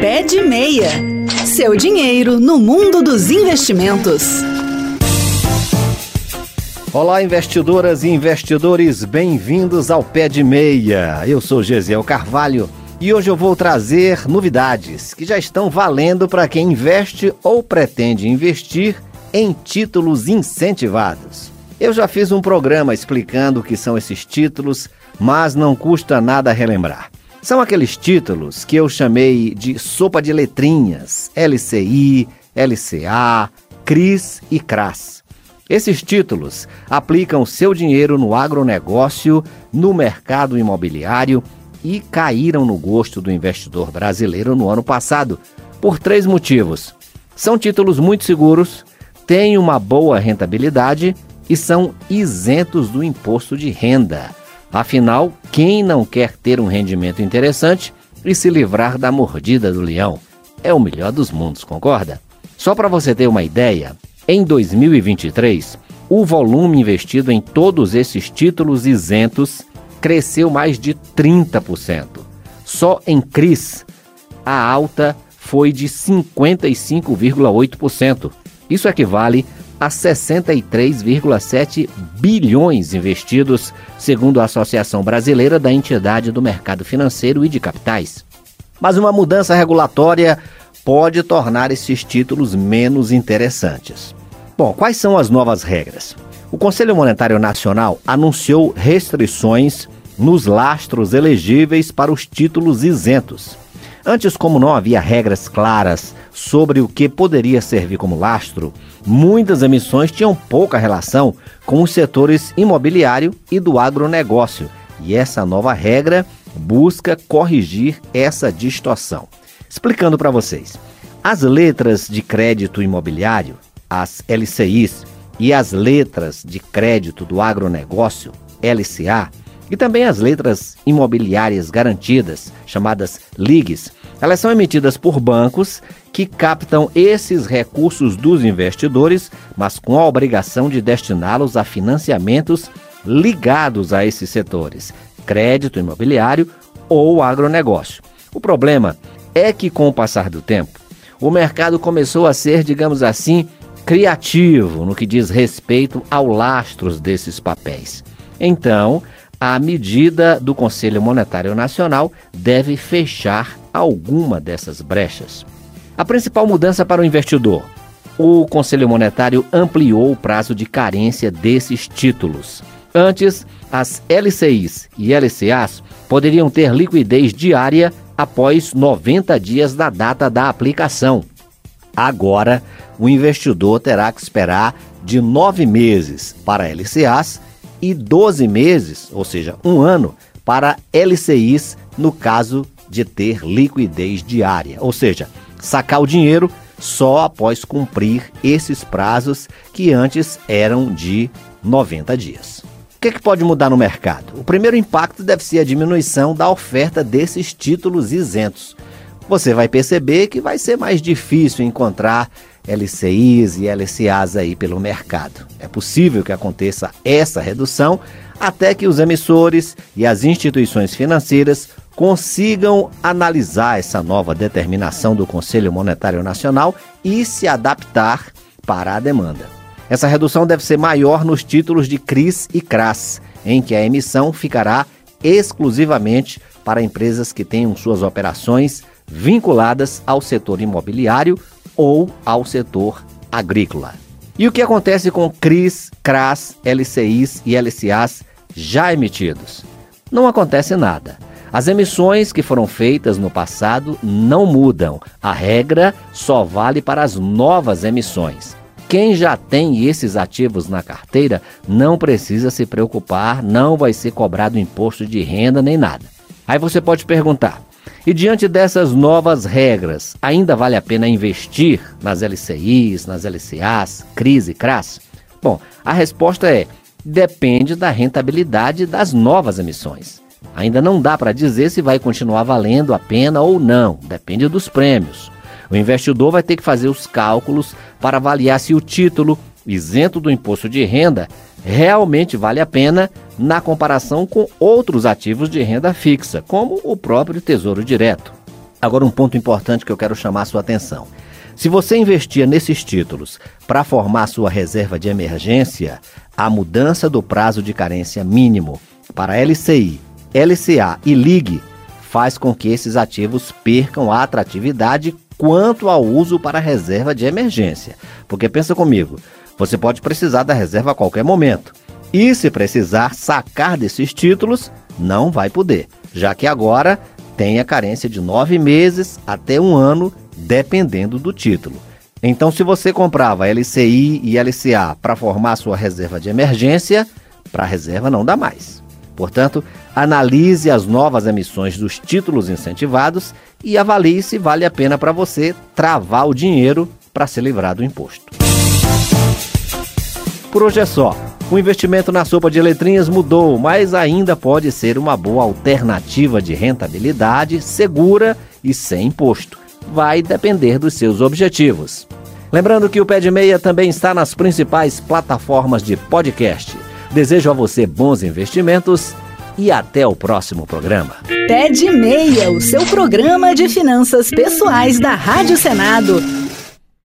Pé de Meia. Seu dinheiro no mundo dos investimentos. Olá, investidoras e investidores, bem-vindos ao Pé de Meia. Eu sou Gesiel Carvalho e hoje eu vou trazer novidades que já estão valendo para quem investe ou pretende investir em títulos incentivados. Eu já fiz um programa explicando o que são esses títulos, mas não custa nada relembrar. São aqueles títulos que eu chamei de sopa de letrinhas: LCI, LCA, CRIS e CRAS. Esses títulos aplicam seu dinheiro no agronegócio, no mercado imobiliário e caíram no gosto do investidor brasileiro no ano passado, por três motivos. São títulos muito seguros, têm uma boa rentabilidade e são isentos do imposto de renda. Afinal, quem não quer ter um rendimento interessante e se livrar da mordida do leão? É o melhor dos mundos, concorda? Só para você ter uma ideia, em 2023, o volume investido em todos esses títulos isentos cresceu mais de 30%. Só em CRIs, a alta foi de 55,8%. Isso equivale a 63,7 bilhões investidos, segundo a Associação Brasileira da Entidade do Mercado Financeiro e de Capitais. Mas uma mudança regulatória pode tornar esses títulos menos interessantes. Bom, quais são as novas regras? O Conselho Monetário Nacional anunciou restrições nos lastros elegíveis para os títulos isentos. Antes, como não havia regras claras sobre o que poderia servir como lastro, muitas emissões tinham pouca relação com os setores imobiliário e do agronegócio, e essa nova regra busca corrigir essa distorção. Explicando para vocês. As letras de crédito imobiliário, as LCIs, e as letras de crédito do agronegócio, LCA, e também as letras imobiliárias garantidas, chamadas LIGs, elas são emitidas por bancos que captam esses recursos dos investidores, mas com a obrigação de destiná-los a financiamentos ligados a esses setores, crédito imobiliário ou agronegócio. O problema é que, com o passar do tempo, o mercado começou a ser, digamos assim, criativo no que diz respeito ao lastros desses papéis. Então, a medida do Conselho Monetário Nacional deve fechar alguma dessas brechas. A principal mudança para o investidor: o Conselho Monetário ampliou o prazo de carência desses títulos. Antes, as LCIs e LCAs poderiam ter liquidez diária após 90 dias da data da aplicação. Agora, o investidor terá que esperar de nove meses para LCAs e 12 meses, ou seja, um ano, para LCIs no caso de ter liquidez diária, ou seja, sacar o dinheiro só após cumprir esses prazos que antes eram de 90 dias. O que, é que pode mudar no mercado? O primeiro impacto deve ser a diminuição da oferta desses títulos isentos. Você vai perceber que vai ser mais difícil encontrar LCIs e LCAs aí pelo mercado. É possível que aconteça essa redução até que os emissores e as instituições financeiras consigam analisar essa nova determinação do Conselho Monetário Nacional e se adaptar para a demanda. Essa redução deve ser maior nos títulos de CRIs e CRAS, em que a emissão ficará exclusivamente para empresas que tenham suas operações vinculadas ao setor imobiliário ou ao setor agrícola. E o que acontece com CRIs, CRAS, LCIs e LCAs já emitidos? Não acontece nada. As emissões que foram feitas no passado não mudam. A regra só vale para as novas emissões. Quem já tem esses ativos na carteira não precisa se preocupar, não vai ser cobrado imposto de renda nem nada. Aí você pode perguntar: e diante dessas novas regras, ainda vale a pena investir nas LCIs, nas LCAs, CRIs e CRAS? Bom, a resposta é: depende da rentabilidade das novas emissões. Ainda não dá para dizer se vai continuar valendo a pena ou não, depende dos prêmios. O investidor vai ter que fazer os cálculos para avaliar se o título, isento do imposto de renda, realmente vale a pena na comparação com outros ativos de renda fixa, como o próprio Tesouro Direto. Agora, um ponto importante que eu quero chamar a sua atenção. Se você investia nesses títulos para formar sua reserva de emergência, a mudança do prazo de carência mínimo para LCI, LCA e LIG faz com que esses ativos percam a atratividade quanto ao uso para reserva de emergência. Porque pensa comigo, você pode precisar da reserva a qualquer momento. E se precisar sacar desses títulos, não vai poder, já que agora tem a carência de nove meses até um ano, dependendo do título. Então, se você comprava LCI e LCA para formar sua reserva de emergência, para reserva não dá mais. Portanto, analise as novas emissões dos títulos incentivados e avalie se vale a pena para você travar o dinheiro para se livrar do imposto. Por hoje é só. O investimento na sopa de letrinhas mudou, mas ainda pode ser uma boa alternativa de rentabilidade segura e sem imposto. Vai depender dos seus objetivos. Lembrando que o Pé de Meia também está nas principais plataformas de podcast. Desejo a você bons investimentos e até o próximo programa. De Meia, o seu programa de finanças pessoais da Rádio Senado.